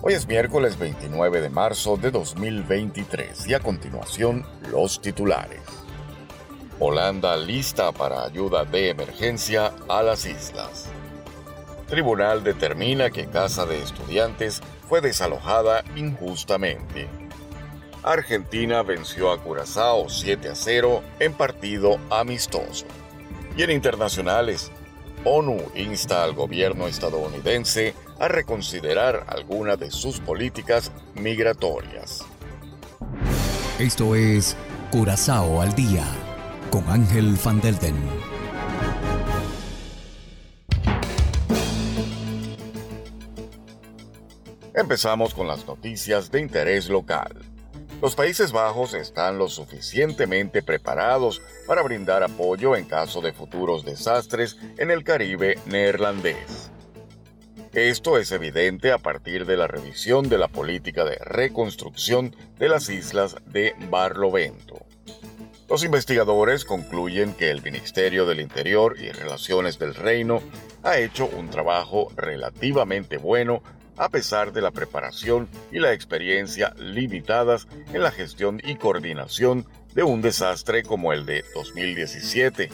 Hoy es miércoles 29 de marzo de 2023 y a continuación los titulares. Holanda lista para ayuda de emergencia a las islas. Tribunal determina que casa de estudiantes fue desalojada injustamente. Argentina venció a Curazao 7 a 0 en partido amistoso. Y en internacionales, ONU insta al gobierno estadounidense a reconsiderar alguna de sus políticas migratorias. Esto es Curazao al día con Ángel Van Delden. Empezamos con las noticias de interés local. Los Países Bajos están lo suficientemente preparados para brindar apoyo en caso de futuros desastres en el Caribe neerlandés. Esto es evidente a partir de la revisión de la política de reconstrucción de las islas de Barlovento. Los investigadores concluyen que el Ministerio del Interior y Relaciones del Reino ha hecho un trabajo relativamente bueno a pesar de la preparación y la experiencia limitadas en la gestión y coordinación de un desastre como el de 2017.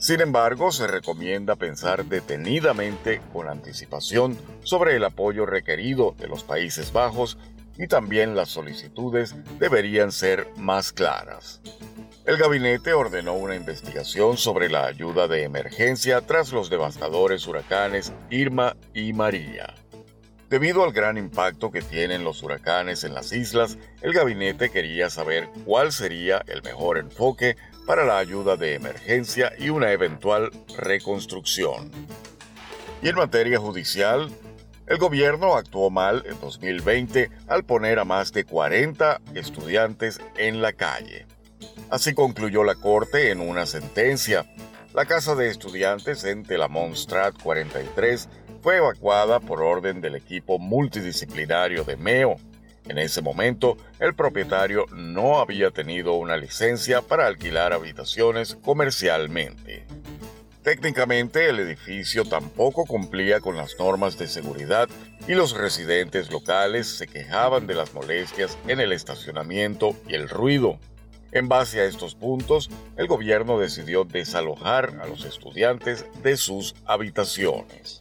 Sin embargo, se recomienda pensar detenidamente con anticipación sobre el apoyo requerido de los Países Bajos y también las solicitudes deberían ser más claras. El gabinete ordenó una investigación sobre la ayuda de emergencia tras los devastadores huracanes Irma y María. Debido al gran impacto que tienen los huracanes en las islas, el gabinete quería saber cuál sería el mejor enfoque para la ayuda de emergencia y una eventual reconstrucción. Y en materia judicial, el gobierno actuó mal en 2020 al poner a más de 40 estudiantes en la calle. Así concluyó la Corte en una sentencia. La casa de estudiantes en Telamonstrat 43 fue evacuada por orden del equipo multidisciplinario de MEO. En ese momento, el propietario no había tenido una licencia para alquilar habitaciones comercialmente. Técnicamente, el edificio tampoco cumplía con las normas de seguridad y los residentes locales se quejaban de las molestias en el estacionamiento y el ruido. En base a estos puntos, el gobierno decidió desalojar a los estudiantes de sus habitaciones.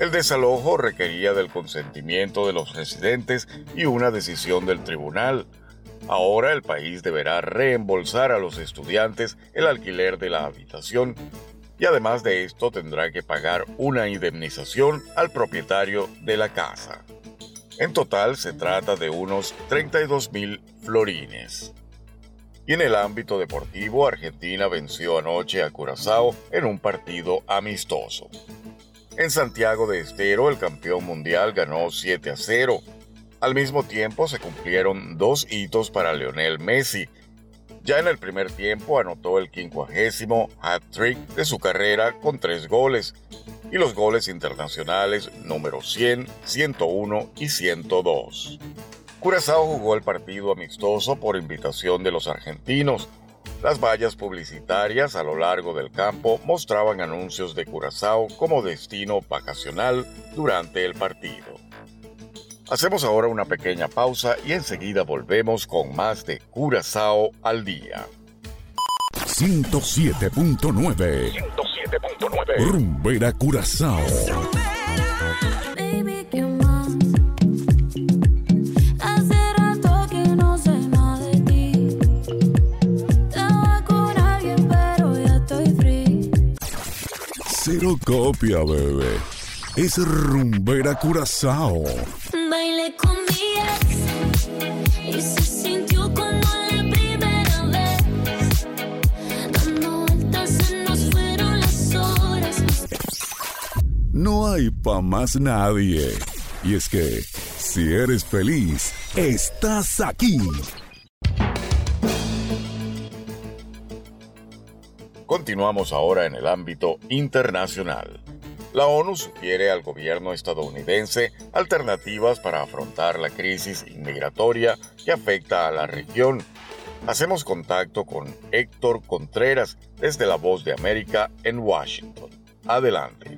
El desalojo requería del consentimiento de los residentes y una decisión del tribunal. Ahora el país deberá reembolsar a los estudiantes el alquiler de la habitación y además de esto tendrá que pagar una indemnización al propietario de la casa. En total se trata de unos 32 mil florines. Y en el ámbito deportivo, Argentina venció anoche a Curazao en un partido amistoso. En Santiago de Estero, el campeón mundial ganó 7 a 0. Al mismo tiempo se cumplieron dos hitos para Lionel Messi. Ya en el primer tiempo anotó el quincuagésimo hat-trick de su carrera con tres goles y los goles internacionales número 100, 101 y 102. Curazao jugó el partido amistoso por invitación de los argentinos, las vallas publicitarias a lo largo del campo mostraban anuncios de Curazao como destino vacacional durante el partido. Hacemos ahora una pequeña pausa y enseguida volvemos con más de Curazao al día. 107.9 107.9 Rumbera Curazao. Cero copia, bebé. Es rumbera curazao. Bailé con mi ex y se sintió como la primera vez. Dando vueltas se nos fueron las horas. No hay pa' más nadie. Y es que Si eres feliz, estás aquí. Continuamos ahora en el ámbito internacional. La ONU sugiere al gobierno estadounidense alternativas para afrontar la crisis inmigratoria que afecta a la región. Hacemos contacto con Héctor Contreras desde La Voz de América en Washington. Adelante.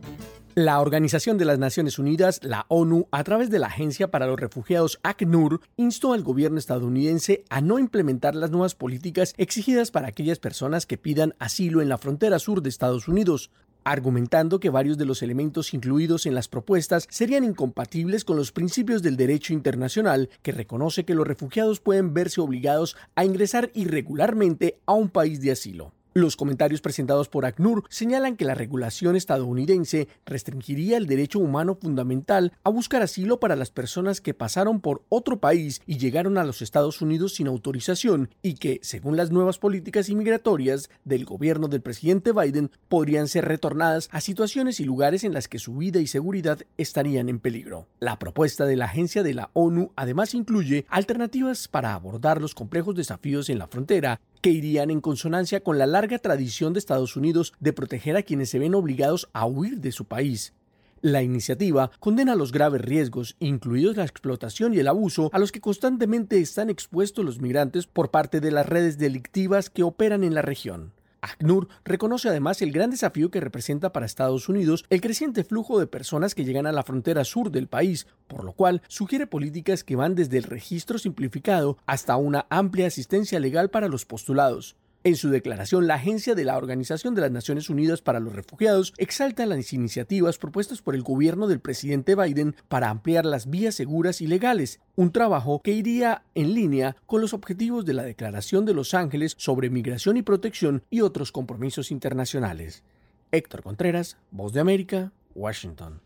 La Organización de las Naciones Unidas, la ONU, a través de la Agencia para los Refugiados ACNUR, instó al gobierno estadounidense a no implementar las nuevas políticas exigidas para aquellas personas que pidan asilo en la frontera sur de Estados Unidos, argumentando que varios de los elementos incluidos en las propuestas serían incompatibles con los principios del derecho internacional que reconoce que los refugiados pueden verse obligados a ingresar irregularmente a un país de asilo. Los comentarios presentados por ACNUR señalan que la regulación estadounidense restringiría el derecho humano fundamental a buscar asilo para las personas que pasaron por otro país y llegaron a los Estados Unidos sin autorización y que, según las nuevas políticas inmigratorias del gobierno del presidente Biden, podrían ser retornadas a situaciones y lugares en las que su vida y seguridad estarían en peligro. La propuesta de la agencia de la ONU además incluye alternativas para abordar los complejos desafíos en la frontera que irían en consonancia con la larga tradición de Estados Unidos de proteger a quienes se ven obligados a huir de su país. La iniciativa condena los graves riesgos, incluidos la explotación y el abuso, a los que constantemente están expuestos los migrantes por parte de las redes delictivas que operan en la región. ACNUR reconoce además el gran desafío que representa para Estados Unidos el creciente flujo de personas que llegan a la frontera sur del país, por lo cual sugiere políticas que van desde el registro simplificado hasta una amplia asistencia legal para los postulados. En su declaración, la Agencia de la Organización de las Naciones Unidas para los Refugiados exalta las iniciativas propuestas por el gobierno del presidente Biden para ampliar las vías seguras y legales, un trabajo que iría en línea con los objetivos de la Declaración de Los Ángeles sobre Migración y Protección y otros compromisos internacionales. Héctor Contreras, Voz de América, Washington.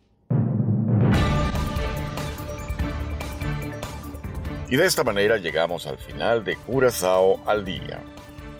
Y de esta manera llegamos al final de Curazao al día.